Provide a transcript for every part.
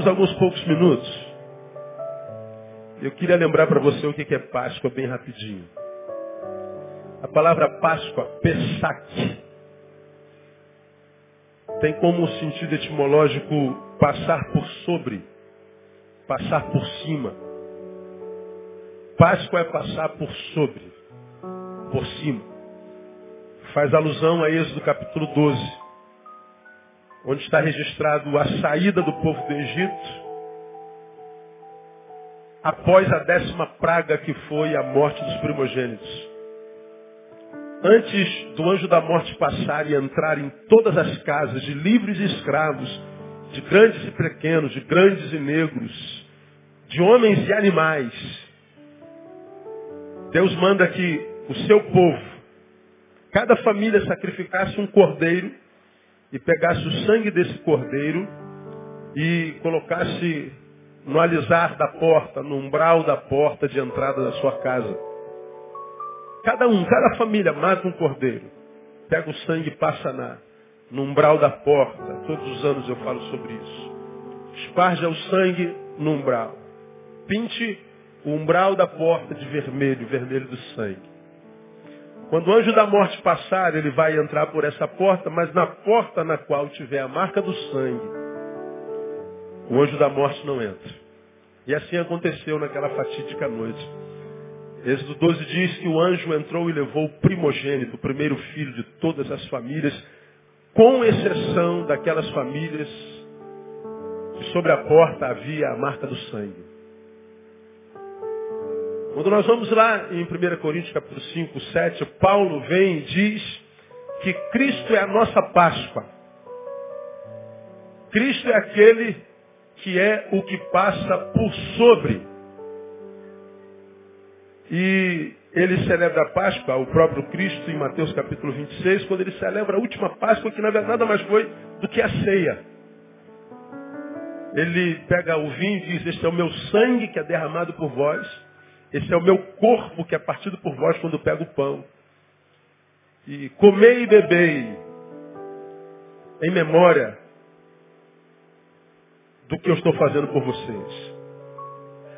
Temos alguns poucos minutos. Eu queria lembrar para você o que é Páscoa bem rapidinho. A palavra Páscoa, Pesach, tem como sentido etimológico passar por sobre, passar por cima. Páscoa é passar por sobre, por cima. Faz alusão a Êxodo capítulo 12, onde está registrado a saída do povo do Egito após a décima praga que foi a morte dos primogênitos. Antes do anjo da morte passar e entrar em todas as casas de livres e escravos, de grandes e pequenos, de grandes e negros, de homens e animais, Deus manda que o seu povo, cada família sacrificasse um cordeiro e pegasse o sangue desse cordeiro e colocasse no alisar da porta, no umbral da porta de entrada da sua casa. Cada um, cada família mata um cordeiro. Pega o sangue e passa na, no umbral da porta. Todos os anos eu falo sobre isso. Esparja o sangue no umbral. Pinte o umbral da porta de vermelho, vermelho do sangue. Quando o anjo da morte passar, ele vai entrar por essa porta, mas na porta na qual tiver a marca do sangue, o anjo da morte não entra. E assim aconteceu naquela fatídica noite. Êxodo 12 diz que o anjo entrou e levou o primogênito, o primeiro filho de todas as famílias, com exceção daquelas famílias que sobre a porta havia a marca do sangue. Quando nós vamos lá em 1 Coríntios capítulo 5, 7, Paulo vem e diz que Cristo é a nossa Páscoa. Cristo é aquele que é o que passa por sobre. E ele celebra a Páscoa, o próprio Cristo, em Mateus capítulo 26, quando ele celebra a última Páscoa, que na verdade nada mais foi do que a ceia. Ele pega o vinho e diz, este é o meu sangue que é derramado por vós, esse é o meu corpo que é partido por vós quando pego o pão. E comei e bebei em memória do que eu estou fazendo por vocês.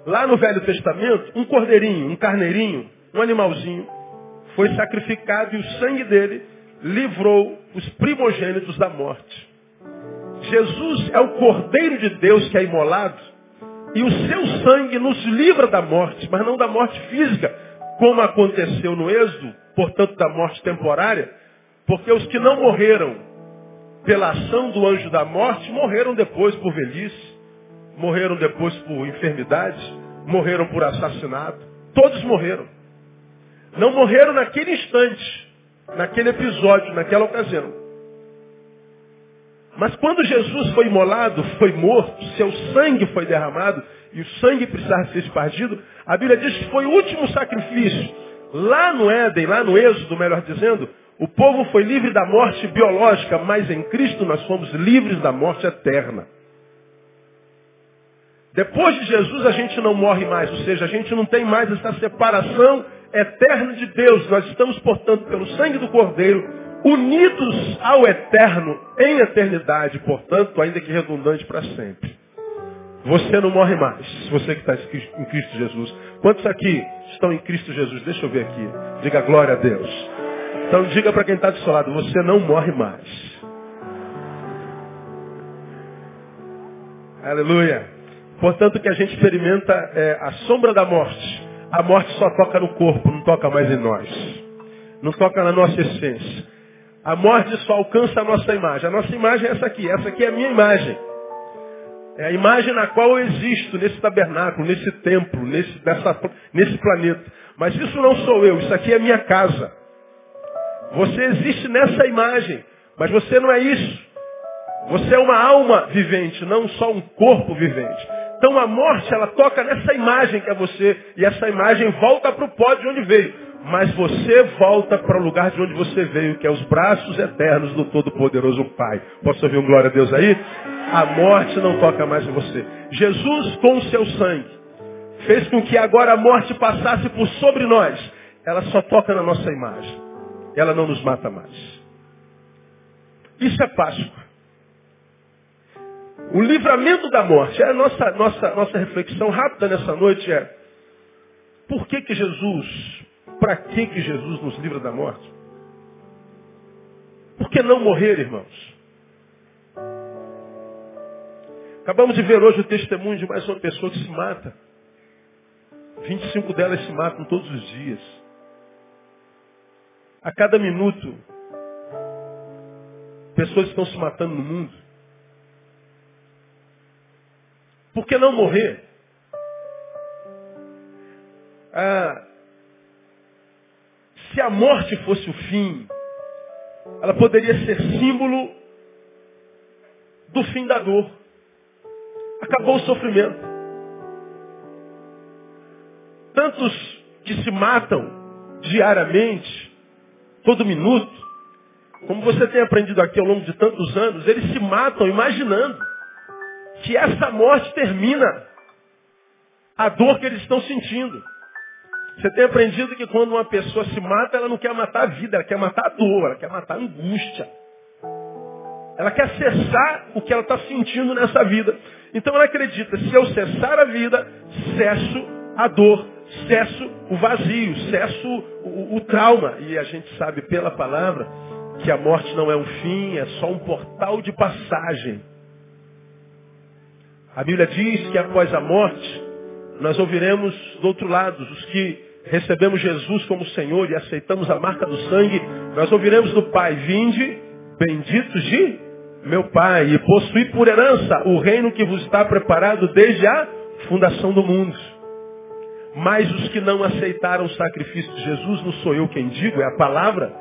Lá no Velho Testamento, um cordeirinho, um carneirinho, um animalzinho, foi sacrificado e o sangue dele livrou os primogênitos da morte. Jesus é o Cordeiro de Deus que é imolado e o seu sangue nos livra da morte, mas não da morte física, como aconteceu no Êxodo, portanto da morte temporária, porque os que não morreram pela ação do anjo da morte, morreram depois por velhice, morreram depois por enfermidades, morreram por assassinato. Todos morreram. Não morreram naquele instante, naquele episódio, naquela ocasião. Mas quando Jesus foi imolado, foi morto, seu sangue foi derramado e o sangue precisava ser espargido, a Bíblia diz que foi o último sacrifício. Lá no Éden, lá no Êxodo, melhor dizendo, o povo foi livre da morte biológica, mas em Cristo nós fomos livres da morte eterna. Depois de Jesus a gente não morre mais, ou seja, a gente não tem mais essa separação eterna de Deus. Nós estamos, portanto, pelo sangue do Cordeiro, unidos ao eterno em eternidade, portanto, ainda que redundante para sempre. Você não morre mais, você que está em Cristo Jesus. Quantos aqui estão em Cristo Jesus? Deixa eu ver aqui. Diga glória a Deus. Então diga para quem está do seu lado, você não morre mais. Aleluia. Portanto, que a gente experimenta é a sombra da morte. A morte só toca no corpo, não toca mais em nós. Não toca na nossa essência. A morte só alcança a nossa imagem. A nossa imagem é essa aqui. Essa aqui é a minha imagem. É a imagem na qual eu existo, nesse tabernáculo, nesse templo, nesse, nesse planeta. Mas isso não sou eu, isso aqui é a minha casa. Você existe nessa imagem, mas você não é isso. Você é uma alma vivente, não só um corpo vivente. Então a morte, ela toca nessa imagem que é você, e essa imagem volta para o pó de onde veio. Mas você volta para o lugar de onde você veio, que é os braços eternos do Todo-Poderoso Pai. Posso ouvir um glória a Deus aí? A morte não toca mais em você. Jesus, com o seu sangue, fez com que agora a morte passasse por sobre nós. Ela só toca na nossa imagem ela não nos mata mais. Isso é Páscoa. O livramento da morte. É a nossa, nossa, nossa reflexão rápida nessa noite é por que que Jesus, para que que Jesus nos livra da morte? Por que não morrer, irmãos? Acabamos de ver hoje o testemunho de mais uma pessoa que se mata. 25 delas se matam todos os dias. A cada minuto, pessoas estão se matando no mundo. Por que não morrer? Ah, se a morte fosse o fim, ela poderia ser símbolo do fim da dor. Acabou o sofrimento. Tantos que se matam diariamente, todo minuto, como você tem aprendido aqui ao longo de tantos anos, eles se matam imaginando que essa morte termina a dor que eles estão sentindo. Você tem aprendido que quando uma pessoa se mata, ela não quer matar a vida, ela quer matar a dor, ela quer matar a angústia. Ela quer cessar o que ela está sentindo nessa vida. Então ela acredita, se eu cessar a vida, cesso a dor, cesso o vazio, cesso o, o, trauma. E a gente sabe pela palavra que a morte não é um fim, é só um portal de passagem. A Bíblia diz que após a morte, nós ouviremos do outro lado, os que recebemos Jesus como Senhor e aceitamos a marca do sangue, nós ouviremos do Pai, vinde, benditos de meu Pai, e possuí por herança o reino que vos está preparado desde a fundação do mundo. Mas os que não aceitaram o sacrifício de Jesus, não sou eu quem digo, é a palavra,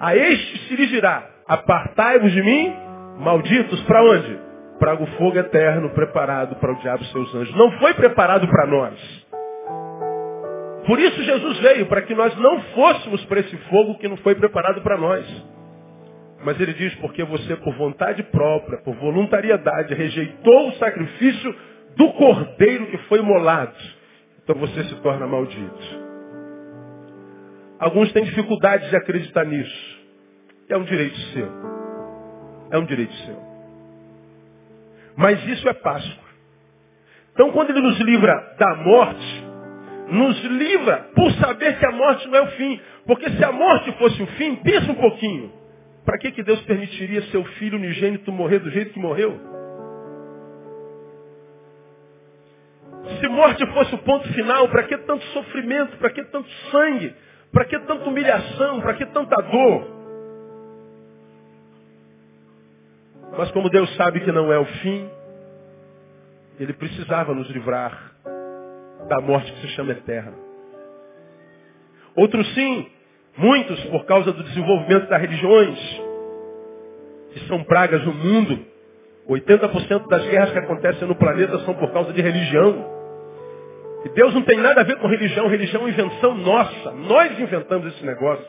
a este se dirá, apartai-vos de mim, malditos, para onde? Para o fogo eterno preparado para o diabo e seus anjos. Não foi preparado para nós. Por isso Jesus veio, para que nós não fôssemos para esse fogo que não foi preparado para nós. Mas ele diz, porque você, por vontade própria, por voluntariedade, rejeitou o sacrifício do cordeiro que foi molado. Então você se torna maldito. Alguns têm dificuldade de acreditar nisso. É um direito seu. É um direito seu. Mas isso é Páscoa. Então quando ele nos livra da morte, nos livra por saber que a morte não é o fim. Porque se a morte fosse o fim, pensa um pouquinho. Para que, que Deus permitiria seu filho unigênito morrer do jeito que morreu? Se morte fosse o ponto final, para que tanto sofrimento? Para que tanto sangue? Para que tanta humilhação? Para que tanta dor? Mas como Deus sabe que não é o fim, Ele precisava nos livrar da morte que se chama eterna. Outros sim, muitos por causa do desenvolvimento das religiões, que são pragas no mundo. 80% das guerras que acontecem no planeta são por causa de religião. E Deus não tem nada a ver com religião, religião é invenção nossa. Nós inventamos esse negócio.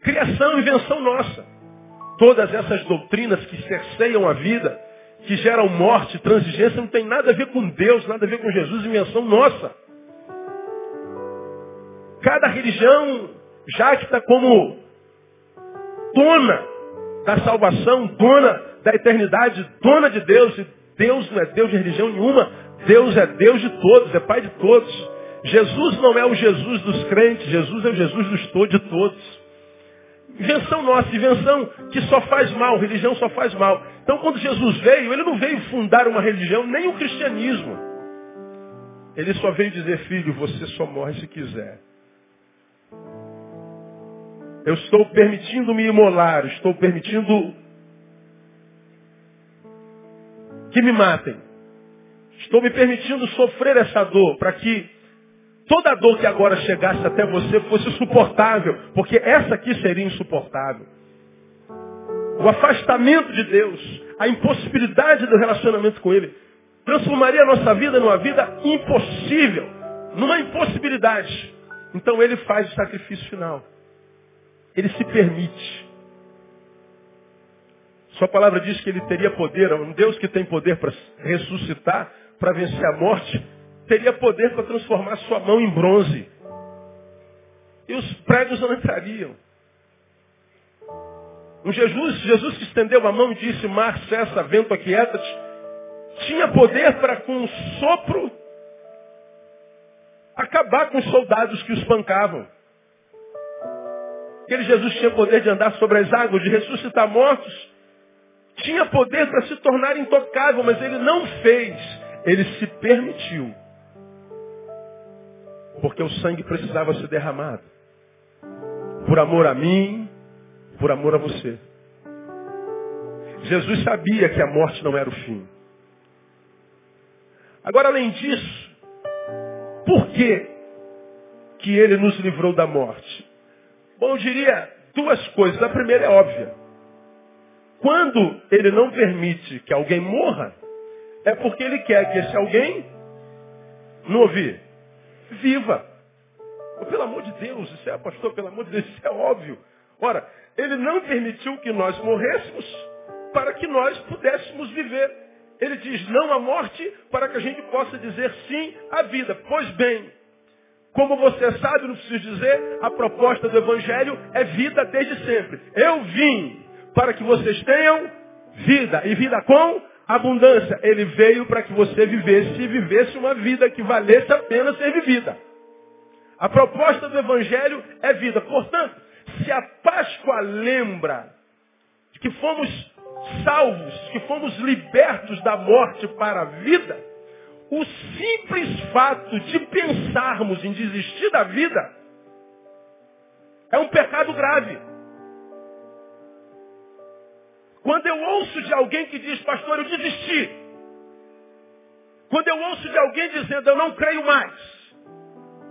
Criação, invenção nossa. Todas essas doutrinas que cerceiam a vida, que geram morte, transigência, não tem nada a ver com Deus, nada a ver com Jesus, invenção nossa. Cada religião jacta como dona da salvação, dona da eternidade, dona de Deus. E Deus não é Deus de religião nenhuma, Deus é Deus de todos, é Pai de todos. Jesus não é o Jesus dos crentes, Jesus é o Jesus dos de todos. Invenção nossa, invenção que só faz mal, religião só faz mal. Então quando Jesus veio, ele não veio fundar uma religião, nem o cristianismo. Ele só veio dizer, filho, você só morre se quiser. Eu estou permitindo me imolar, estou permitindo que me matem. Estou me permitindo sofrer essa dor para que toda dor que agora chegasse até você fosse suportável, porque essa aqui seria insuportável. O afastamento de Deus, a impossibilidade do relacionamento com Ele, transformaria a nossa vida numa vida impossível, numa impossibilidade. Então Ele faz o sacrifício final. Ele se permite. Sua palavra diz que Ele teria poder, um Deus que tem poder para ressuscitar, para vencer a morte, teria poder para transformar sua mão em bronze. E os pregos não entrariam. Um Jesus, Jesus que estendeu a mão e disse, mar, cessa, vento, aquieta-te, tinha poder para com um sopro acabar com os soldados que os pancavam. Aquele Jesus tinha poder de andar sobre as águas, de ressuscitar mortos. Tinha poder para se tornar intocável, mas ele não fez. Ele se permitiu. Porque o sangue precisava ser derramado. Por amor a mim, por amor a você. Jesus sabia que a morte não era o fim. Agora, além disso, por que, que ele nos livrou da morte? Bom, eu diria duas coisas. A primeira é óbvia. Quando ele não permite que alguém morra, é porque ele quer que esse alguém, não ouvir, viva. Pelo amor de Deus, isso é, pastor, pelo amor de Deus, isso é óbvio. Ora, ele não permitiu que nós morrêssemos para que nós pudéssemos viver. Ele diz não à morte para que a gente possa dizer sim à vida. Pois bem, como você sabe, não preciso dizer, a proposta do Evangelho é vida desde sempre. Eu vim para que vocês tenham vida e vida com abundância. Ele veio para que você vivesse e vivesse uma vida que valesse a pena ser vivida. A proposta do Evangelho é vida. Portanto, se a Páscoa lembra que fomos salvos, que fomos libertos da morte para a vida, o simples fato de pensarmos em desistir da vida é um pecado grave. Quando eu ouço de alguém que diz, pastor, eu desisti. Quando eu ouço de alguém dizendo, eu não creio mais.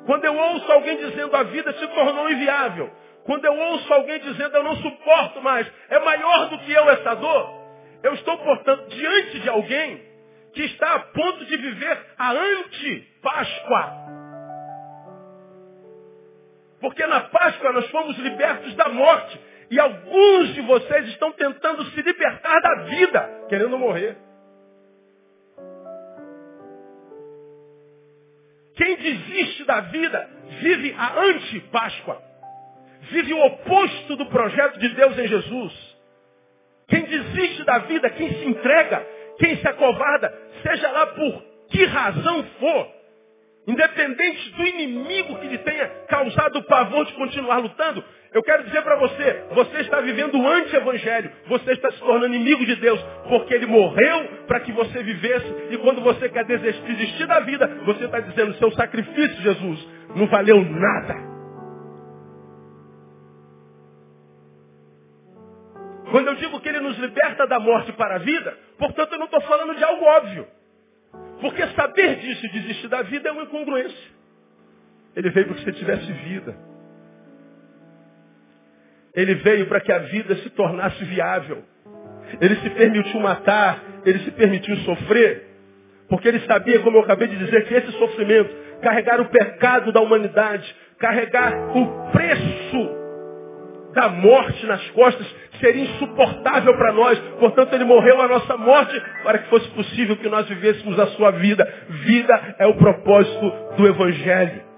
Quando eu ouço alguém dizendo, a vida se tornou inviável. Quando eu ouço alguém dizendo, eu não suporto mais, é maior do que eu essa dor. Eu estou, portanto, diante de alguém que está a ponto de viver a anti-Páscoa. Porque na Páscoa nós fomos libertos da morte. E alguns de vocês estão tentando se libertar da vida, querendo morrer. Quem desiste da vida vive a anti-Páscoa vive o oposto do projeto de Deus em Jesus. Quem desiste da vida, quem se entrega, quem se acovarda, seja lá por que razão for, independente do inimigo que lhe tenha causado o pavor de continuar lutando, eu quero dizer para você, você está vivendo o anti-evangelho, você está se tornando inimigo de Deus, porque ele morreu para que você vivesse, e quando você quer desistir da vida, você está dizendo, seu sacrifício, Jesus, não valeu nada. Quando eu digo que ele nos liberta da morte para a vida, portanto eu não estou falando de algo óbvio. Porque saber disso e desistir da vida é uma incongruência. Ele veio para que você tivesse vida. Ele veio para que a vida se tornasse viável. Ele se permitiu matar, ele se permitiu sofrer, porque ele sabia, como eu acabei de dizer, que esse sofrimento, carregar o pecado da humanidade, carregar o preço da morte nas costas seria insuportável para nós. Portanto, ele morreu a nossa morte para que fosse possível que nós vivêssemos a sua vida. Vida é o propósito do Evangelho.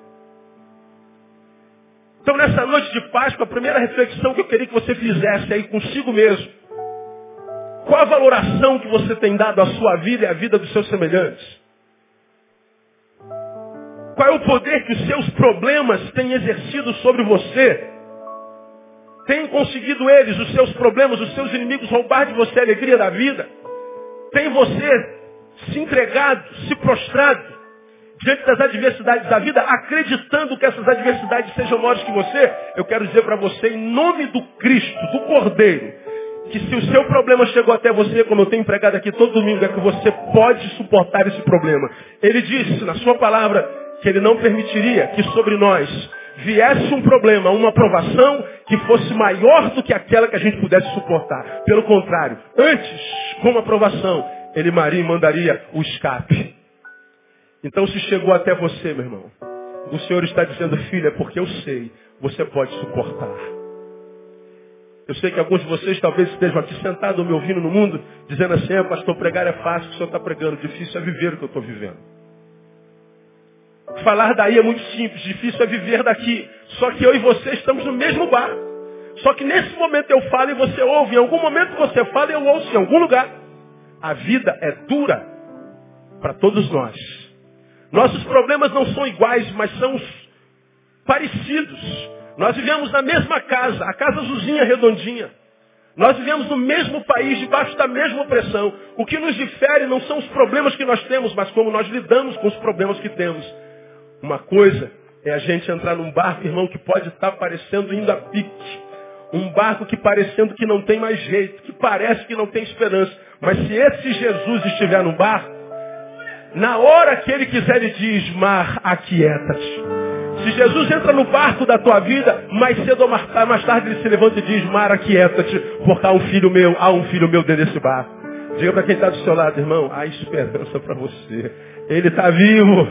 Então, nessa noite de Páscoa, a primeira reflexão que eu queria que você fizesse aí consigo mesmo. Qual a valoração que você tem dado à sua vida e à vida dos seus semelhantes? Qual é o poder que os seus problemas têm exercido sobre você? Tem conseguido eles, os seus problemas, os seus inimigos, roubar de você a alegria da vida? Tem você se entregado, se prostrado diante das adversidades da vida, acreditando que essas adversidades sejam maiores que você? Eu quero dizer para você, em nome do Cristo, do Cordeiro, que se o seu problema chegou até você, como eu tenho empregado aqui todo domingo, é que você pode suportar esse problema. Ele disse na sua palavra que ele não permitiria que sobre nós viesse um problema, uma aprovação que fosse maior do que aquela que a gente pudesse suportar. Pelo contrário, antes, como aprovação, ele Maria mandaria o escape. Então se chegou até você, meu irmão, o Senhor está dizendo, filha, porque eu sei, você pode suportar. Eu sei que alguns de vocês talvez estejam aqui sentados me ouvindo no mundo, dizendo assim, ah, pastor, pregar é fácil, o senhor está pregando, difícil é viver o que eu estou vivendo. Falar daí é muito simples, difícil é viver daqui. Só que eu e você estamos no mesmo barco. Só que nesse momento eu falo e você ouve. Em algum momento você fala e eu ouço em algum lugar. A vida é dura para todos nós. Nossos problemas não são iguais, mas são parecidos. Nós vivemos na mesma casa, a casa azulzinha redondinha. Nós vivemos no mesmo país, debaixo da mesma opressão. O que nos difere não são os problemas que nós temos, mas como nós lidamos com os problemas que temos. Uma coisa é a gente entrar num barco, irmão, que pode estar parecendo indo a pique. Um barco que parecendo que não tem mais jeito, que parece que não tem esperança. Mas se esse Jesus estiver no barco, na hora que ele quiser, ele diz, mar, aquieta-te. Se Jesus entra no barco da tua vida, mais cedo ou mais tarde ele se levanta e diz, mar, aquieta-te, porque há um filho meu, há um filho meu dentro desse barco. Diga para quem está do seu lado, irmão, há esperança para você. Ele está vivo.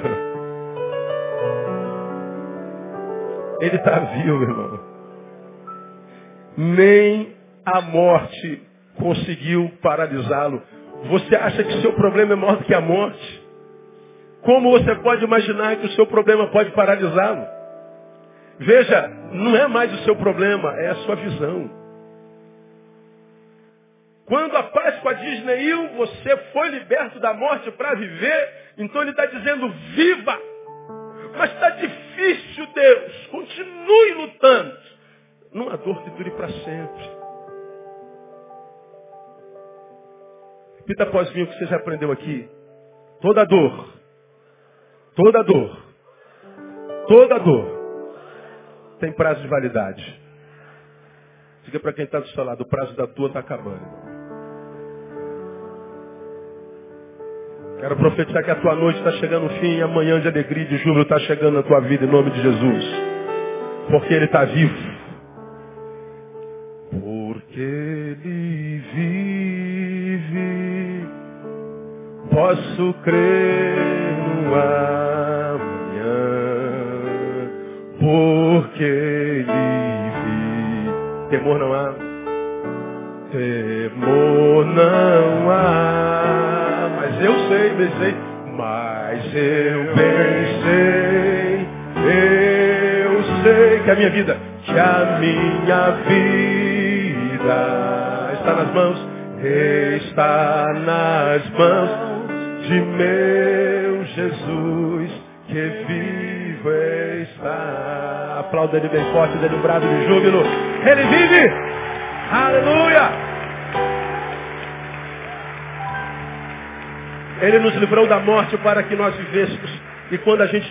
Ele está vivo, irmão. Nem a morte conseguiu paralisá-lo. Você acha que seu problema é maior do que a morte? Como você pode imaginar que o seu problema pode paralisá-lo? Veja, não é mais o seu problema, é a sua visão. Quando a Páscoa diz Neil, você foi liberto da morte para viver, então ele está dizendo, viva! Mas está difícil, Deus, continue lutando. Numa dor que dure para sempre. Repita após mim o que você já aprendeu aqui. Toda dor Toda dor. Toda dor. Tem prazo de validade. Diga para quem está do seu lado, o prazo da tua está acabando. Quero profetizar que a tua noite está chegando ao fim e amanhã de alegria e de júbilo está chegando na tua vida em nome de Jesus. Porque Ele está vivo. Porque Ele vive, posso crer ar porque ele. Temor não há. Temor não há. Mas eu sei, bem sei. Mas eu sei. Eu sei que a minha vida, que a minha vida está nas mãos, está nas mãos de meu Jesus que vivo está. Aplauda ele bem forte, dele um brado de júbilo. Ele vive! Aleluia! Ele nos livrou da morte para que nós vivêssemos. E quando a gente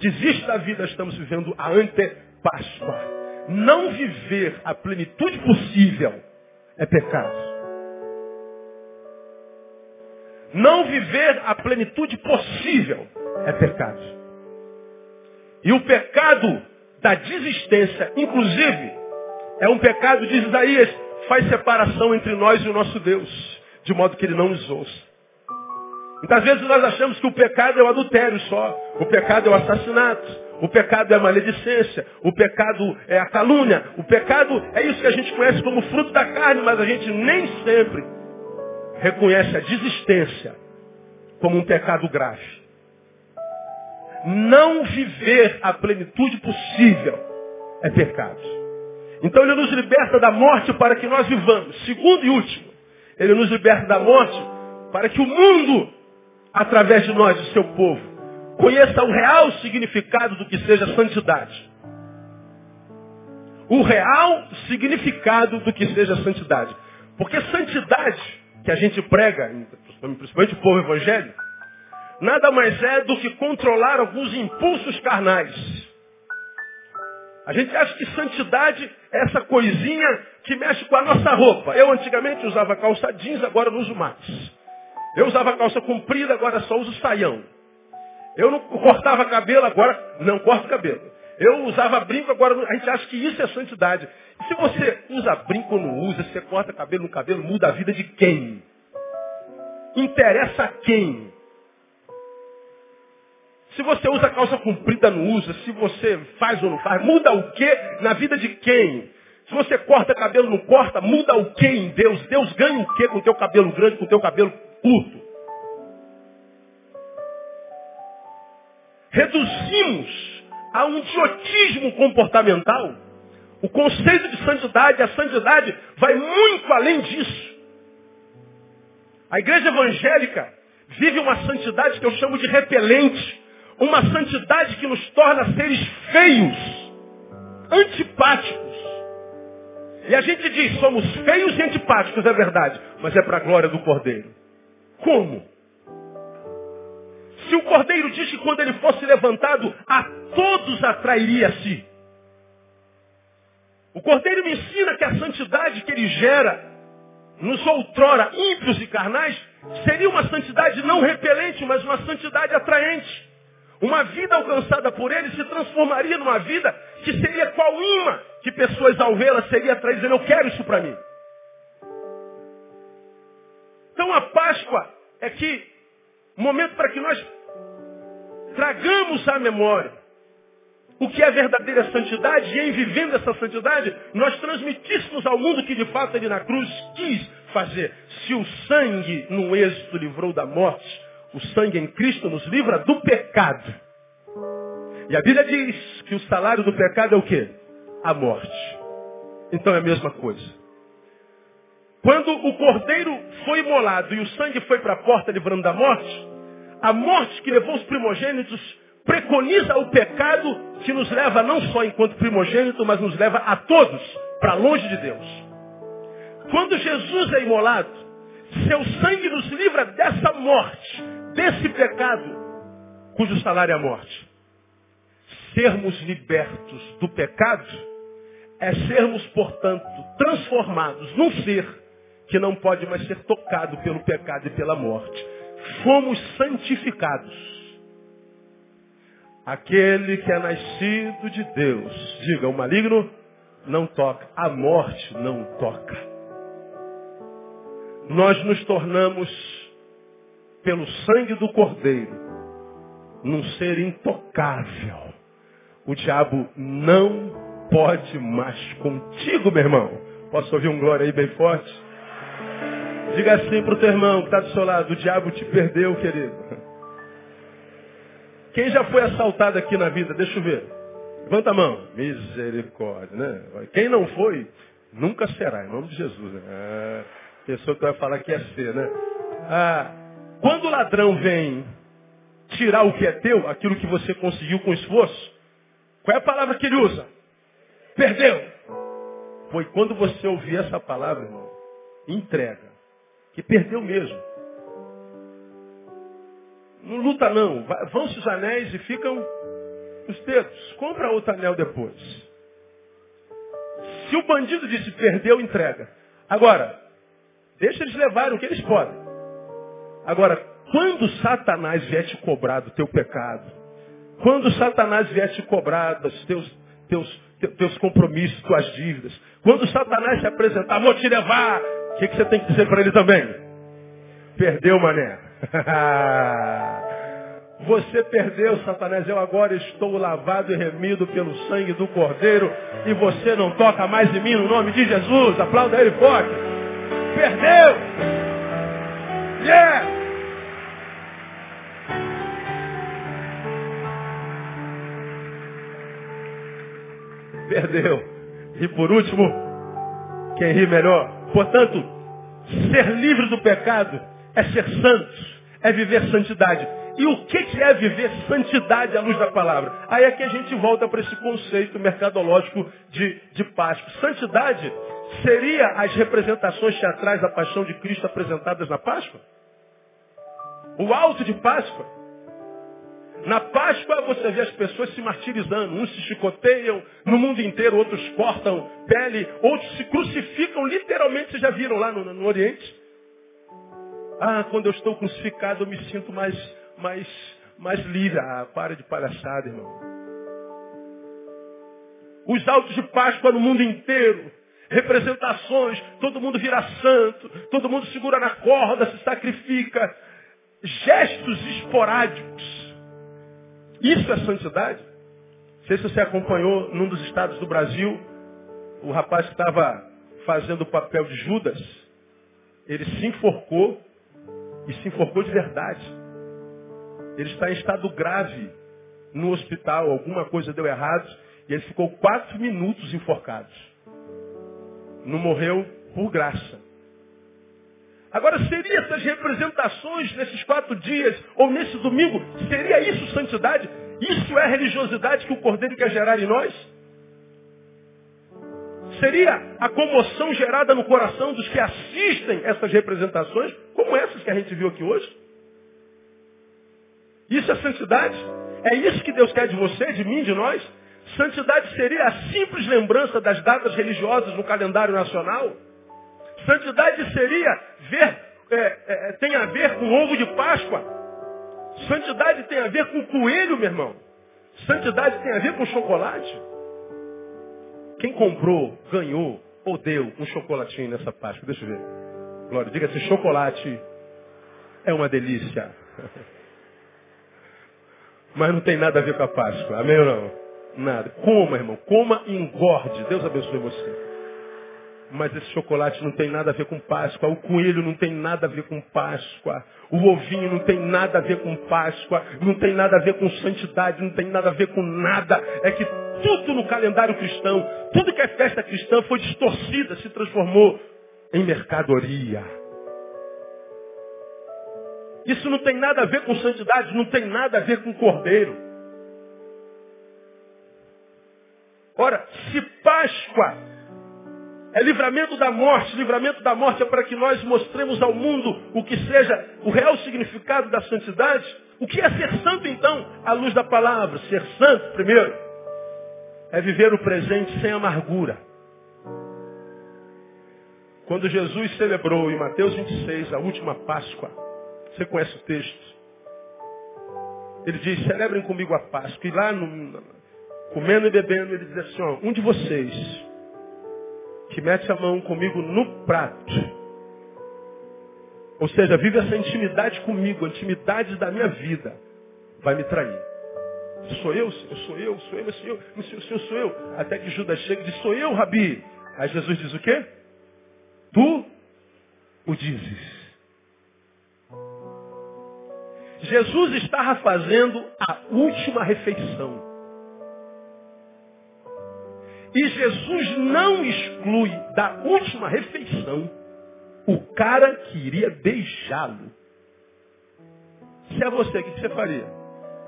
desiste da vida, estamos vivendo a antepáscoa. Não viver a plenitude possível é pecado. Não viver a plenitude possível é pecado. E o pecado da desistência, inclusive, é um pecado de Isaías, faz separação entre nós e o nosso Deus, de modo que ele não nos ouça. Muitas vezes nós achamos que o pecado é o adultério só, o pecado é o assassinato, o pecado é a maledicência, o pecado é a calúnia, o pecado é isso que a gente conhece como fruto da carne, mas a gente nem sempre reconhece a desistência como um pecado grave não viver a plenitude possível é pecado. Então ele nos liberta da morte para que nós vivamos. Segundo e último, ele nos liberta da morte para que o mundo, através de nós, o seu povo, conheça o real significado do que seja santidade. O real significado do que seja santidade. Porque santidade, que a gente prega, principalmente o povo evangélico, nada mais é do que controlar alguns impulsos carnais. A gente acha que santidade é essa coisinha que mexe com a nossa roupa. Eu antigamente usava calça jeans, agora não uso mais. Eu usava calça comprida, agora só uso saião. Eu não cortava cabelo, agora não corto cabelo. Eu usava brinco, agora a gente acha que isso é santidade. Se você usa brinco ou não usa, se você corta cabelo no cabelo, muda a vida de quem? Interessa a quem? Se você usa calça comprida, não usa. Se você faz ou não faz, muda o que na vida de quem? Se você corta cabelo, não corta, muda o que em Deus? Deus ganha o que com o teu cabelo grande, com o teu cabelo curto? Reduzimos a um idiotismo comportamental O conceito de santidade, a santidade vai muito além disso. A igreja evangélica vive uma santidade que eu chamo de repelente. Uma santidade que nos torna seres feios, antipáticos. E a gente diz, somos feios e antipáticos, é verdade, mas é para a glória do Cordeiro. Como? Se o Cordeiro diz que quando ele fosse levantado, a todos atrairia a si. O Cordeiro me ensina que a santidade que ele gera nos outrora ímpios e carnais seria uma santidade não repelente, mas uma santidade atraente. Uma vida alcançada por ele se transformaria numa vida que seria qual imã que pessoas ao vê-la seria atraídas eu quero isso para mim. Então a Páscoa é que momento para que nós tragamos à memória o que é verdadeira santidade e em vivendo essa santidade, nós transmitíssemos ao mundo que de fato ele na cruz quis fazer. Se o sangue no êxito livrou da morte, o sangue em Cristo nos livra do pecado. E a Bíblia diz que o salário do pecado é o quê? A morte. Então é a mesma coisa. Quando o cordeiro foi imolado e o sangue foi para a porta livrando da morte, a morte que levou os primogênitos preconiza o pecado que nos leva não só enquanto primogênito, mas nos leva a todos para longe de Deus. Quando Jesus é imolado, seu sangue nos livra dessa morte, desse pecado, cujo salário é a morte. Sermos libertos do pecado é sermos, portanto, transformados num ser que não pode mais ser tocado pelo pecado e pela morte. Fomos santificados. Aquele que é nascido de Deus, diga, o maligno não toca, a morte não toca. Nós nos tornamos, pelo sangue do Cordeiro, num ser intocável. O diabo não pode mais contigo, meu irmão. Posso ouvir um glória aí bem forte? Diga assim para o teu irmão que está do seu lado, o diabo te perdeu, querido. Quem já foi assaltado aqui na vida? Deixa eu ver. Levanta a mão. Misericórdia, né? Quem não foi, nunca será, em nome de Jesus. Né? Ah, pessoa que vai falar que é ser, né? Ah, quando o ladrão vem tirar o que é teu, aquilo que você conseguiu com esforço, qual é a palavra que ele usa? Perdeu. Foi quando você ouvir essa palavra, irmão, entrega que perdeu mesmo. Não luta não. Vão-se os anéis e ficam os dedos. Compra outro anel depois. Se o bandido disse perdeu, entrega. Agora, deixa eles levarem o que eles podem. Agora, quando Satanás vier te cobrar do teu pecado, quando Satanás vier te cobrar dos teus, teus, teus compromissos, tuas dívidas, quando Satanás se apresentar, vou te levar, o que, que você tem que dizer para ele também? Perdeu, mané. Você perdeu, Satanás. Eu agora estou lavado e remido pelo sangue do Cordeiro. E você não toca mais em mim no nome de Jesus. Aplauda ele forte. Perdeu. Yeah. Perdeu. E por último, quem ri melhor? Portanto, ser livre do pecado é ser santo, é viver santidade. E o que é viver santidade à luz da palavra? Aí é que a gente volta para esse conceito mercadológico de, de Páscoa. Santidade seria as representações teatrais da paixão de Cristo apresentadas na Páscoa? O alto de Páscoa? Na Páscoa você vê as pessoas se martirizando. Uns se chicoteiam no mundo inteiro, outros cortam pele, outros se crucificam, literalmente, vocês já viram lá no, no Oriente? Ah, quando eu estou crucificado eu me sinto mais, mais, mais livre. Ah, para de palhaçada, irmão. Os altos de Páscoa no mundo inteiro. Representações, todo mundo vira santo, todo mundo segura na corda, se sacrifica. Gestos esporádicos isso é santidade? Não sei se você acompanhou num dos estados do Brasil, o rapaz que estava fazendo o papel de Judas, ele se enforcou e se enforcou de verdade. Ele está em estado grave no hospital, alguma coisa deu errado E ele ficou quatro minutos enforcado. Não morreu por graça. Agora, seria essas representações nesses quatro dias, ou nesse domingo, seria isso santidade? Isso é religiosidade que o Cordeiro quer gerar em nós? Seria a comoção gerada no coração dos que assistem essas representações, como essas que a gente viu aqui hoje? Isso é santidade? É isso que Deus quer de você, de mim, de nós? Santidade seria a simples lembrança das datas religiosas no calendário nacional? Santidade seria ver, é, é, tem a ver com ovo de Páscoa? Santidade tem a ver com coelho, meu irmão? Santidade tem a ver com chocolate? Quem comprou, ganhou ou deu um chocolatinho nessa Páscoa? Deixa eu ver. Glória, diga se chocolate é uma delícia. Mas não tem nada a ver com a Páscoa. Amém ou não? Nada. Coma, irmão. Coma e engorde. Deus abençoe você. Mas esse chocolate não tem nada a ver com Páscoa. O coelho não tem nada a ver com Páscoa. O ovinho não tem nada a ver com Páscoa. Não tem nada a ver com santidade. Não tem nada a ver com nada. É que tudo no calendário cristão, tudo que é festa cristã foi distorcida, se transformou em mercadoria. Isso não tem nada a ver com santidade, não tem nada a ver com cordeiro. Ora, se Páscoa é livramento da morte, livramento da morte é para que nós mostremos ao mundo o que seja o real significado da santidade. O que é ser santo então, à luz da palavra? Ser santo, primeiro, é viver o presente sem amargura. Quando Jesus celebrou em Mateus 26 a última Páscoa, você conhece o texto? Ele diz, celebrem comigo a Páscoa. E lá, no, comendo e bebendo, ele diz assim, ó, um de vocês que mete a mão comigo no prato, ou seja, vive essa intimidade comigo, a intimidade da minha vida, vai me trair. Sou eu, Senhor, sou eu, sou eu, Senhor, Senhor, Senhor, sou eu. Até que Judas chega e diz, sou eu, Rabi. Aí Jesus diz o quê? Tu o dizes. Jesus estava fazendo a última refeição. E Jesus não exclui da última refeição o cara que iria beijá-lo. Se é você, o que você faria?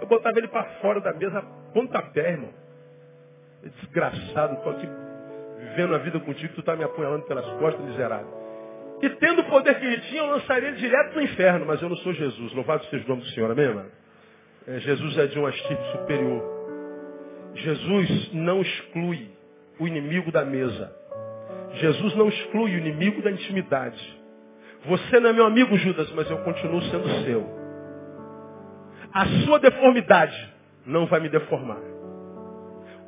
Eu botava ele para fora da mesa, pontapé, irmão. Desgraçado, estou aqui vivendo a vida contigo, tu está me apunhalando pelas costas, miserável. E tendo o poder que ele tinha, eu lançaria ele direto no inferno. Mas eu não sou Jesus. Louvado seja o nome do Senhor, amém, mano? É, Jesus é de uma estirpe superior. Jesus não exclui o inimigo da mesa. Jesus não exclui o inimigo da intimidade. Você não é meu amigo, Judas, mas eu continuo sendo seu. A sua deformidade não vai me deformar.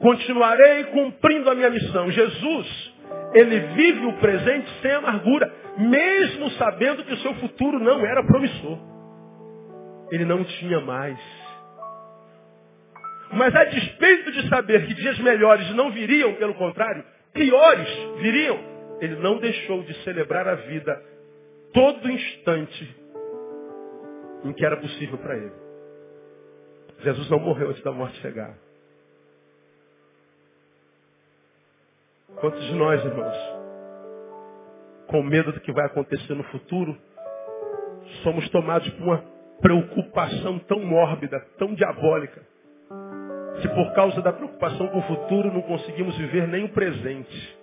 Continuarei cumprindo a minha missão. Jesus, ele vive o presente sem amargura, mesmo sabendo que o seu futuro não era promissor. Ele não tinha mais. Mas a despeito de saber que dias melhores não viriam, pelo contrário, piores viriam, ele não deixou de celebrar a vida todo instante em que era possível para ele. Jesus não morreu antes da morte chegar. Quantos de nós, irmãos, com medo do que vai acontecer no futuro, somos tomados por uma preocupação tão mórbida, tão diabólica, se por causa da preocupação com o futuro não conseguimos viver nem o presente.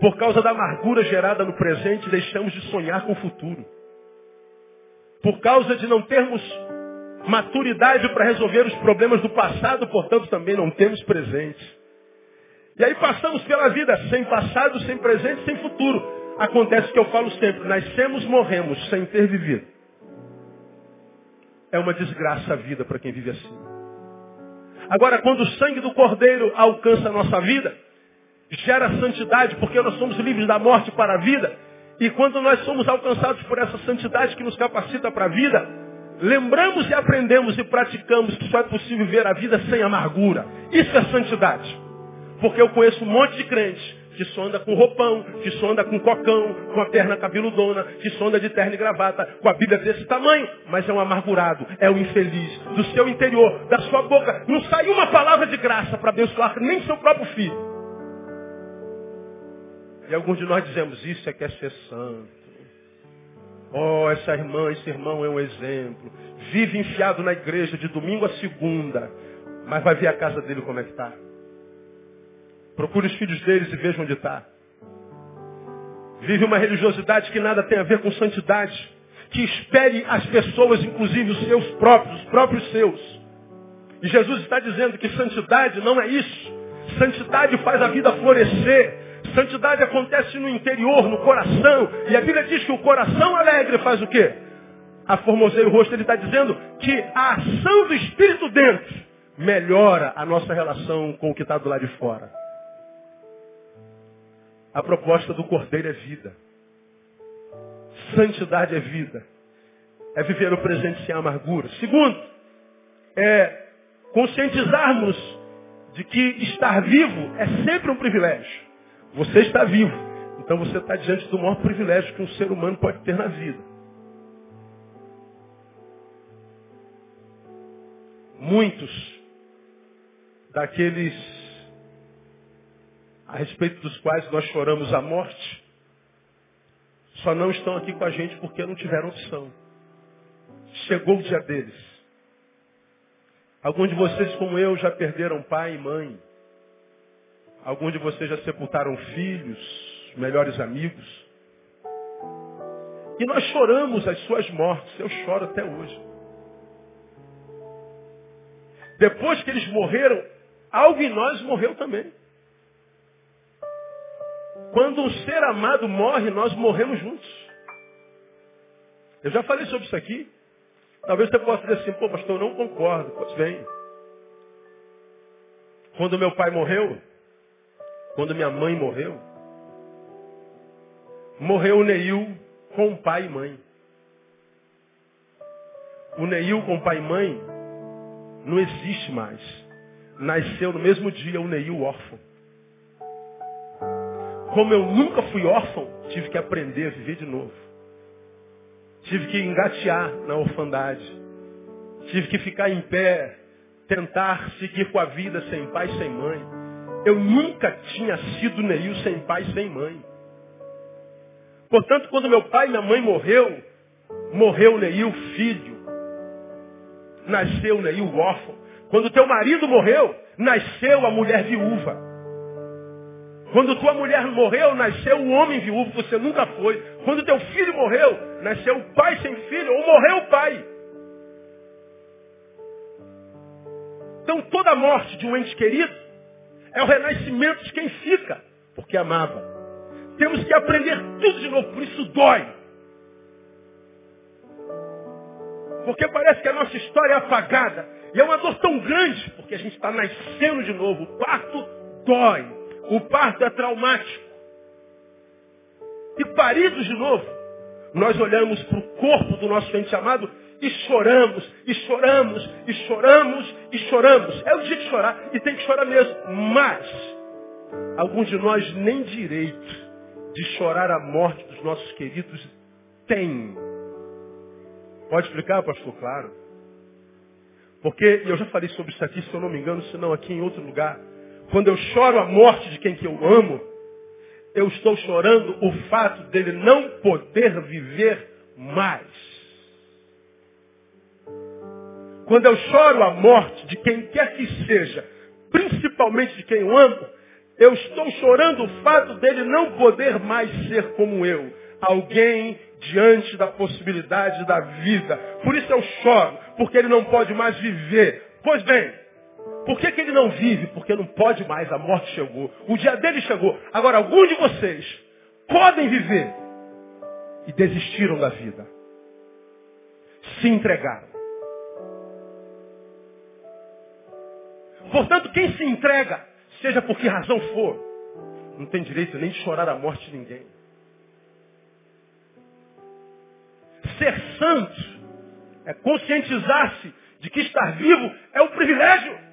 Por causa da amargura gerada no presente, deixamos de sonhar com o futuro. Por causa de não termos maturidade para resolver os problemas do passado, portanto também não temos presente. E aí passamos pela vida sem passado, sem presente, sem futuro. Acontece que eu falo sempre, nascemos, morremos sem ter vivido. É uma desgraça a vida para quem vive assim. Agora, quando o sangue do Cordeiro alcança a nossa vida, gera santidade, porque nós somos livres da morte para a vida. E quando nós somos alcançados por essa santidade que nos capacita para a vida, lembramos e aprendemos e praticamos que só é possível ver a vida sem amargura. Isso é santidade. Porque eu conheço um monte de crentes, que só anda com roupão, que só anda com cocão, com a perna cabeludona, que só anda de terno e gravata, com a Bíblia desse tamanho, mas é um amargurado, é um infeliz. Do seu interior, da sua boca, não sai uma palavra de graça para abençoar nem seu próprio filho. E alguns de nós dizemos, isso é que é ser santo. Oh, essa irmã, esse irmão é um exemplo. Vive enfiado na igreja de domingo a segunda. Mas vai ver a casa dele como é que está. Procure os filhos deles e veja onde está. Vive uma religiosidade que nada tem a ver com santidade. Que espere as pessoas, inclusive os seus próprios, os próprios seus. E Jesus está dizendo que santidade não é isso. Santidade faz a vida florescer. Santidade acontece no interior, no coração. E a Bíblia diz que o coração alegre faz o quê? A formoseia o rosto. Ele está dizendo que a ação do Espírito dentro melhora a nossa relação com o que está do lado de fora. A proposta do Cordeiro é vida. Santidade é vida. É viver o presente sem amargura. Segundo, é conscientizarmos de que estar vivo é sempre um privilégio. Você está vivo. Então você está diante do maior privilégio que um ser humano pode ter na vida. Muitos daqueles a respeito dos quais nós choramos a morte, só não estão aqui com a gente porque não tiveram opção. Chegou o dia deles. Alguns de vocês, como eu, já perderam pai e mãe. Alguns de vocês já sepultaram filhos, melhores amigos. E nós choramos as suas mortes. Eu choro até hoje. Depois que eles morreram, algo em nós morreu também. Quando um ser amado morre, nós morremos juntos. Eu já falei sobre isso aqui. Talvez você possa dizer assim, pô, pastor, eu não concordo. Pois bem. Quando meu pai morreu, quando minha mãe morreu, morreu o Neil com pai e mãe. O Neil com pai e mãe não existe mais. Nasceu no mesmo dia o Neil órfão. Como eu nunca fui órfão, tive que aprender a viver de novo. Tive que engatear na orfandade. Tive que ficar em pé, tentar seguir com a vida sem pai, sem mãe. Eu nunca tinha sido Neil sem pai sem mãe. Portanto, quando meu pai e minha mãe morreu, morreu Neil filho. Nasceu Neil órfão. Quando teu marido morreu, nasceu a mulher viúva. Quando tua mulher morreu, nasceu o homem viúvo você nunca foi. Quando teu filho morreu, nasceu o pai sem filho, ou morreu o pai. Então toda morte de um ente querido é o renascimento de quem fica, porque amava. Temos que aprender tudo de novo, por isso dói. Porque parece que a nossa história é apagada. E é uma dor tão grande, porque a gente está nascendo de novo. O parto dói. O parto é traumático. E paridos de novo, nós olhamos para o corpo do nosso ente amado e choramos, e choramos, e choramos, e choramos. É o dia de chorar, e tem que chorar mesmo. Mas, alguns de nós nem direito de chorar a morte dos nossos queridos têm. Pode explicar, pastor? Claro. Porque, eu já falei sobre isso aqui, se eu não me engano, se não aqui em outro lugar. Quando eu choro a morte de quem que eu amo, eu estou chorando o fato dele não poder viver mais. Quando eu choro a morte de quem quer que seja, principalmente de quem eu amo, eu estou chorando o fato dele não poder mais ser como eu. Alguém diante da possibilidade da vida. Por isso eu choro, porque ele não pode mais viver. Pois bem, por que, que ele não vive? Porque não pode mais, a morte chegou. O dia dele chegou. Agora, alguns de vocês podem viver e desistiram da vida. Se entregaram. Portanto, quem se entrega, seja por que razão for, não tem direito nem de chorar a morte de ninguém. Ser santo é conscientizar-se de que estar vivo é um privilégio.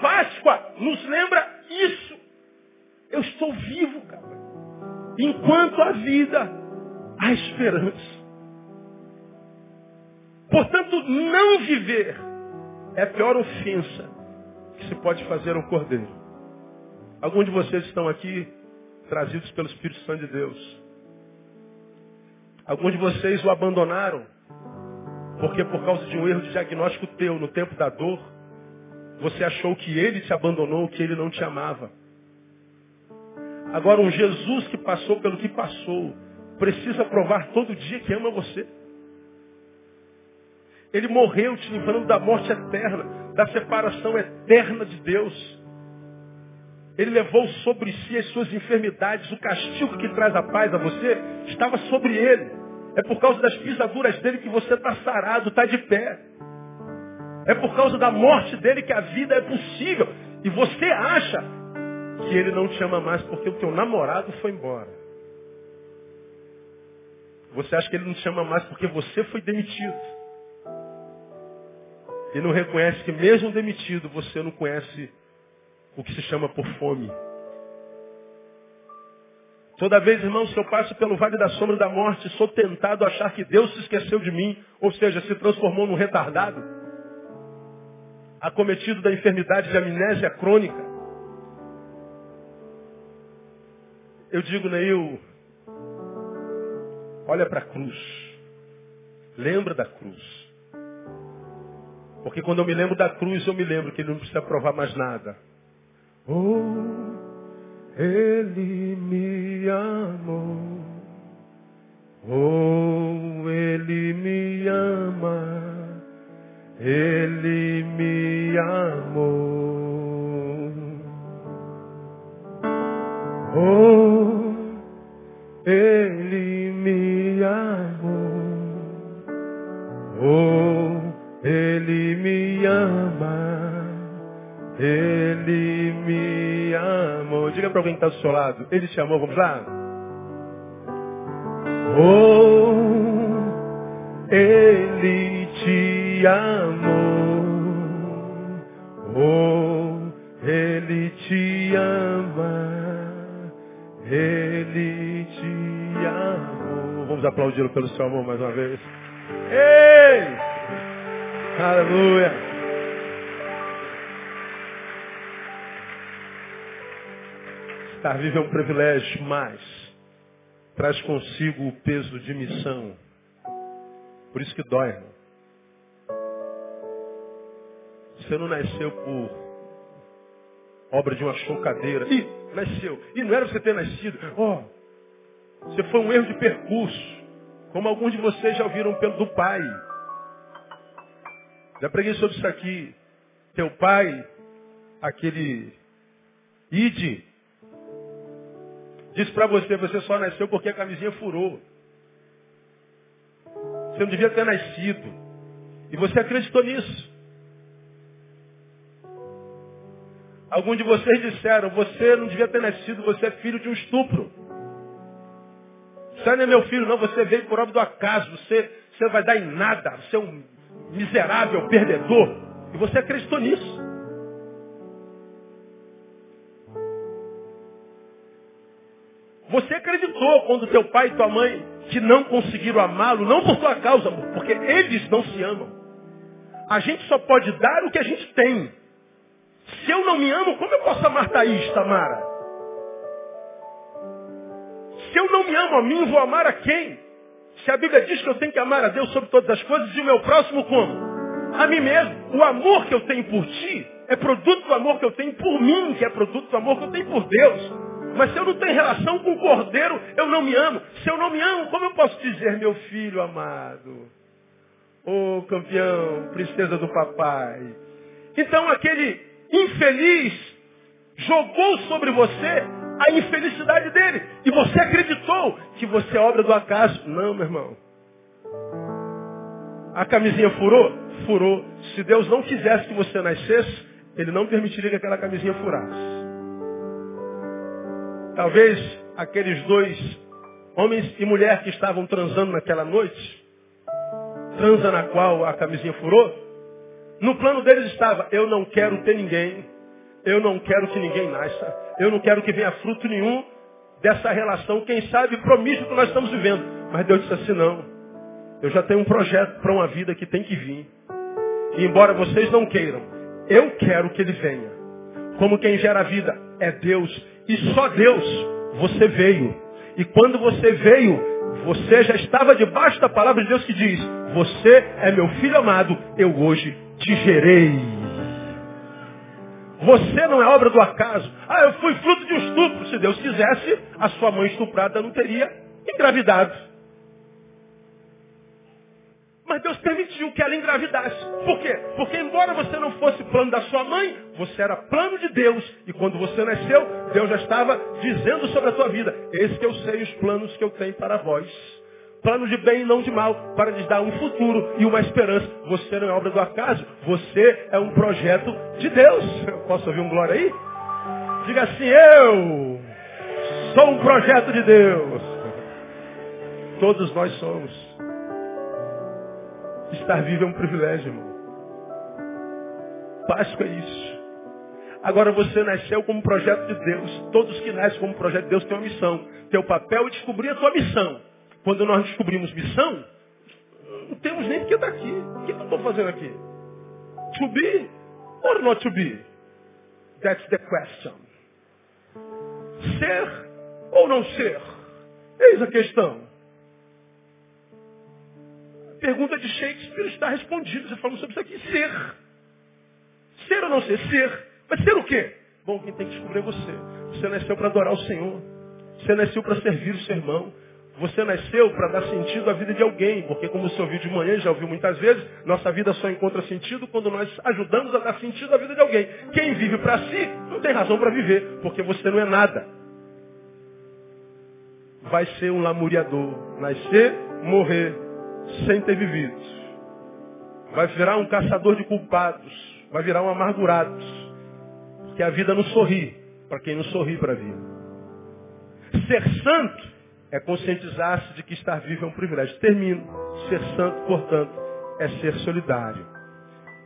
Páscoa nos lembra isso. Eu estou vivo, cara. Enquanto há vida, há esperança. Portanto, não viver é a pior ofensa que se pode fazer ao Cordeiro. Alguns de vocês estão aqui trazidos pelo Espírito Santo de Deus. Alguns de vocês o abandonaram porque por causa de um erro de diagnóstico teu no tempo da dor, você achou que ele te abandonou, que ele não te amava. Agora, um Jesus que passou pelo que passou, precisa provar todo dia que ama você. Ele morreu te livrando da morte eterna, da separação eterna de Deus. Ele levou sobre si as suas enfermidades, o castigo que traz a paz a você estava sobre ele. É por causa das pisaduras dele que você está sarado, está de pé. É por causa da morte dele que a vida é possível. E você acha que ele não te ama mais porque o teu namorado foi embora. Você acha que ele não te ama mais porque você foi demitido. E não reconhece que mesmo demitido você não conhece o que se chama por fome. Toda vez, irmãos, que eu passo pelo vale da sombra da morte, sou tentado a achar que Deus se esqueceu de mim, ou seja, se transformou num retardado, acometido da enfermidade de amnésia crônica. Eu digo, Neil, olha para a cruz. Lembra da cruz. Porque quando eu me lembro da cruz, eu me lembro que ele não precisa provar mais nada. Oh, ele me amou. Oh, Ele me ama. Ele me amou. Oh, Ele me amou. Oh, Ele me ama. Ele me amou. Diga para alguém que está do seu lado. Ele te amou. Vamos lá? Oh, Ele amou. Oh, Ele te ama. Ele te amou. Vamos aplaudi-lo pelo seu amor mais uma vez. Ei! Aleluia! Estar vivo é um privilégio, mas traz consigo o peso de missão. Por isso que dói, irmão. Você não nasceu por obra de uma chocadeira. Ih, nasceu. E não era você ter nascido. Ó, oh, você foi um erro de percurso. Como alguns de vocês já ouviram pelo do pai. Já preguei sobre isso aqui. Teu pai, aquele ide, Disse para você, você só nasceu porque a camisinha furou. Você não devia ter nascido. E você acreditou nisso. Alguns de vocês disseram, você não devia ter nascido, você é filho de um estupro. Você não é meu filho, não, você veio por obra do acaso, você, você vai dar em nada, você é um miserável perdedor. E você acreditou nisso. Você acreditou quando teu pai e tua mãe que não conseguiram amá-lo, não por tua causa, porque eles não se amam. A gente só pode dar o que a gente tem. Se eu não me amo, como eu posso amar Thaís, Tamara? Se eu não me amo a mim, vou amar a quem? Se a Bíblia diz que eu tenho que amar a Deus sobre todas as coisas e o meu próximo como? A mim mesmo. O amor que eu tenho por ti é produto do amor que eu tenho por mim, que é produto do amor que eu tenho por Deus. Mas se eu não tenho relação com o cordeiro, eu não me amo. Se eu não me amo, como eu posso dizer, meu filho amado? Ô oh, campeão, princesa do papai. Então aquele infeliz jogou sobre você a infelicidade dele. E você acreditou que você é obra do acaso. Não, meu irmão. A camisinha furou? Furou. Se Deus não quisesse que você nascesse, Ele não permitiria que aquela camisinha furasse. Talvez aqueles dois homens e mulher que estavam transando naquela noite, transa na qual a camisinha furou, no plano deles estava, eu não quero ter ninguém, Eu não quero que ninguém nasça. Eu não quero que venha fruto nenhum dessa relação, quem sabe promíscua que nós estamos vivendo. Mas Deus disse assim, não. Eu já tenho um projeto para uma vida que tem que vir. E embora vocês não queiram, eu quero que ele venha. Como quem gera a vida é Deus. E só Deus você veio. E quando você veio, você já estava debaixo da palavra de Deus que diz, você é meu filho amado, eu hoje te gerei. Você não é obra do acaso. Ah, eu fui fruto de um estupro. Se Deus quisesse, a sua mãe estuprada não teria engravidado. Mas Deus permitiu que ela engravidasse. Por quê? Porque embora você não fosse plano da sua mãe, você era plano de Deus. E quando você nasceu, Deus já estava dizendo sobre a tua vida. Esse que eu sei os planos que eu tenho para vós. Plano de bem e não de mal, para lhes dar um futuro e uma esperança. Você não é obra do acaso, você é um projeto de Deus. Eu posso ouvir um glória aí? Diga assim, eu sou um projeto de Deus. Todos nós somos. Estar vivo é um privilégio, irmão. Páscoa é isso. Agora você nasceu como projeto de Deus. Todos que nascem como projeto de Deus têm uma missão. Teu papel é descobrir a tua missão. Quando nós descobrimos missão, não temos nem porque estar aqui. O que eu estou fazendo aqui? To be or not to be? That's the question. Ser ou não ser? Eis a questão pergunta de Shakespeare está respondida. Você falou sobre isso aqui. Ser. Ser ou não ser? Ser. Mas ser o quê? Bom, quem tem que descobrir é você. Você nasceu para adorar o Senhor. Você nasceu para servir o seu irmão. Você nasceu para dar sentido à vida de alguém, porque como você ouviu de manhã, já ouviu muitas vezes, nossa vida só encontra sentido quando nós ajudamos a dar sentido à vida de alguém. Quem vive para si não tem razão para viver, porque você não é nada. Vai ser um lamuriador, nascer, morrer, sem ter vivido. Vai virar um caçador de culpados. Vai virar um amargurado. Porque a vida não sorri para quem não sorri para a vida. Ser santo é conscientizar-se de que estar vivo é um privilégio. Termino. Ser santo, portanto, é ser solidário.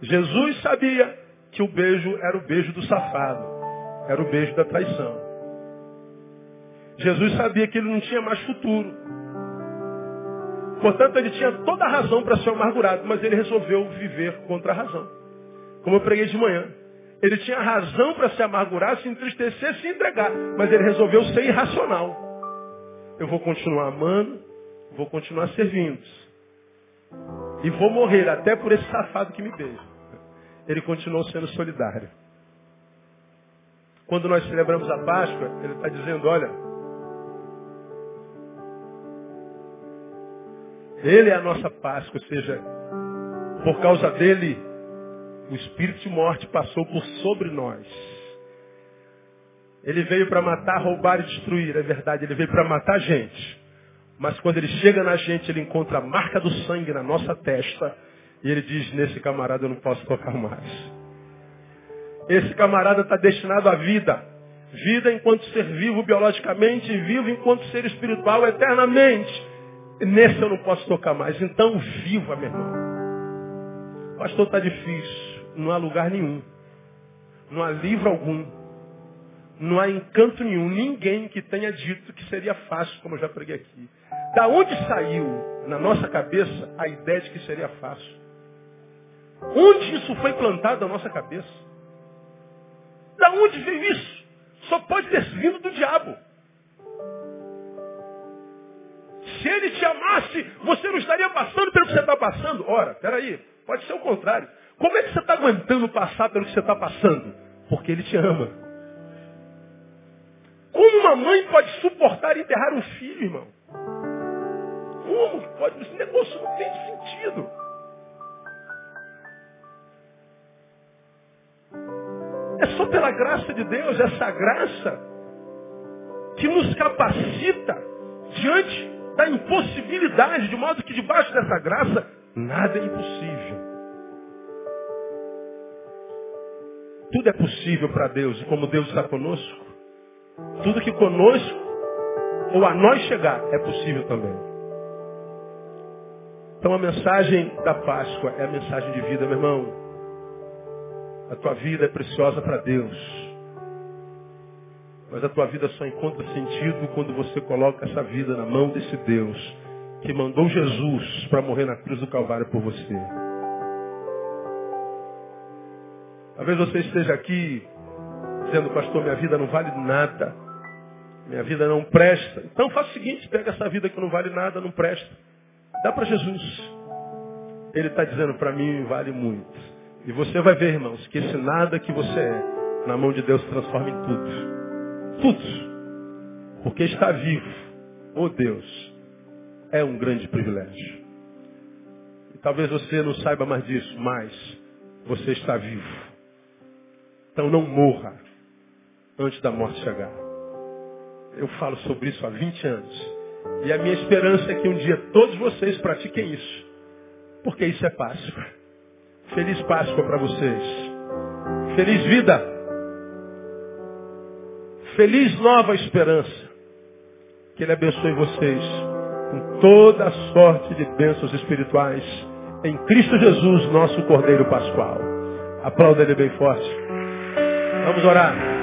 Jesus sabia que o beijo era o beijo do safado. Era o beijo da traição. Jesus sabia que ele não tinha mais futuro. Portanto, ele tinha toda a razão para ser amargurado, mas ele resolveu viver contra a razão. Como eu preguei de manhã. Ele tinha razão para se amargurar, se entristecer, se entregar. Mas ele resolveu ser irracional. Eu vou continuar amando, vou continuar servindo. E vou morrer até por esse safado que me beija. Ele continuou sendo solidário. Quando nós celebramos a Páscoa, ele está dizendo, olha, Ele é a nossa Páscoa, ou seja, por causa dele, o espírito de morte passou por sobre nós. Ele veio para matar, roubar e destruir, é verdade, ele veio para matar a gente. Mas quando ele chega na gente, ele encontra a marca do sangue na nossa testa. E ele diz, nesse camarada eu não posso tocar mais. Esse camarada está destinado à vida. Vida enquanto ser vivo biologicamente e vivo enquanto ser espiritual eternamente. Nesse eu não posso tocar mais. Então viva, meu irmão. Pastor, está difícil. Não há lugar nenhum. Não há livro algum. Não há encanto nenhum. Ninguém que tenha dito que seria fácil, como eu já preguei aqui. Da onde saiu na nossa cabeça a ideia de que seria fácil? Onde isso foi plantado na nossa cabeça? Da onde veio isso? Só pode ter vindo do diabo. Se ele te amasse, você não estaria passando pelo que você está passando. Ora, peraí, pode ser o contrário. Como é que você está aguentando passar pelo que você está passando? Porque ele te ama. Uma mãe pode suportar enterrar um filho, irmão? Como pode? Esse negócio não tem sentido. É só pela graça de Deus, essa graça, que nos capacita diante da impossibilidade, de modo que debaixo dessa graça, nada é impossível. Tudo é possível para Deus, e como Deus está conosco, tudo que conosco ou a nós chegar é possível também. Então a mensagem da Páscoa é a mensagem de vida, meu irmão. A tua vida é preciosa para Deus. Mas a tua vida só encontra sentido quando você coloca essa vida na mão desse Deus que mandou Jesus para morrer na cruz do Calvário por você. Talvez você esteja aqui dizendo, pastor, minha vida não vale nada. Minha vida não presta. Então faça o seguinte, pega essa vida que não vale nada, não presta. Dá para Jesus. Ele está dizendo para mim, vale muito. E você vai ver, irmãos, que esse nada que você é, na mão de Deus transforma em tudo. Tudo. Porque está vivo. Oh Deus, é um grande privilégio. E talvez você não saiba mais disso, mas você está vivo. Então não morra antes da morte chegar. Eu falo sobre isso há 20 anos. E a minha esperança é que um dia todos vocês pratiquem isso. Porque isso é Páscoa. Feliz Páscoa para vocês. Feliz vida. Feliz nova esperança. Que Ele abençoe vocês com toda a sorte de bênçãos espirituais em Cristo Jesus, nosso Cordeiro Pascual. Aplauda Ele bem forte. Vamos orar.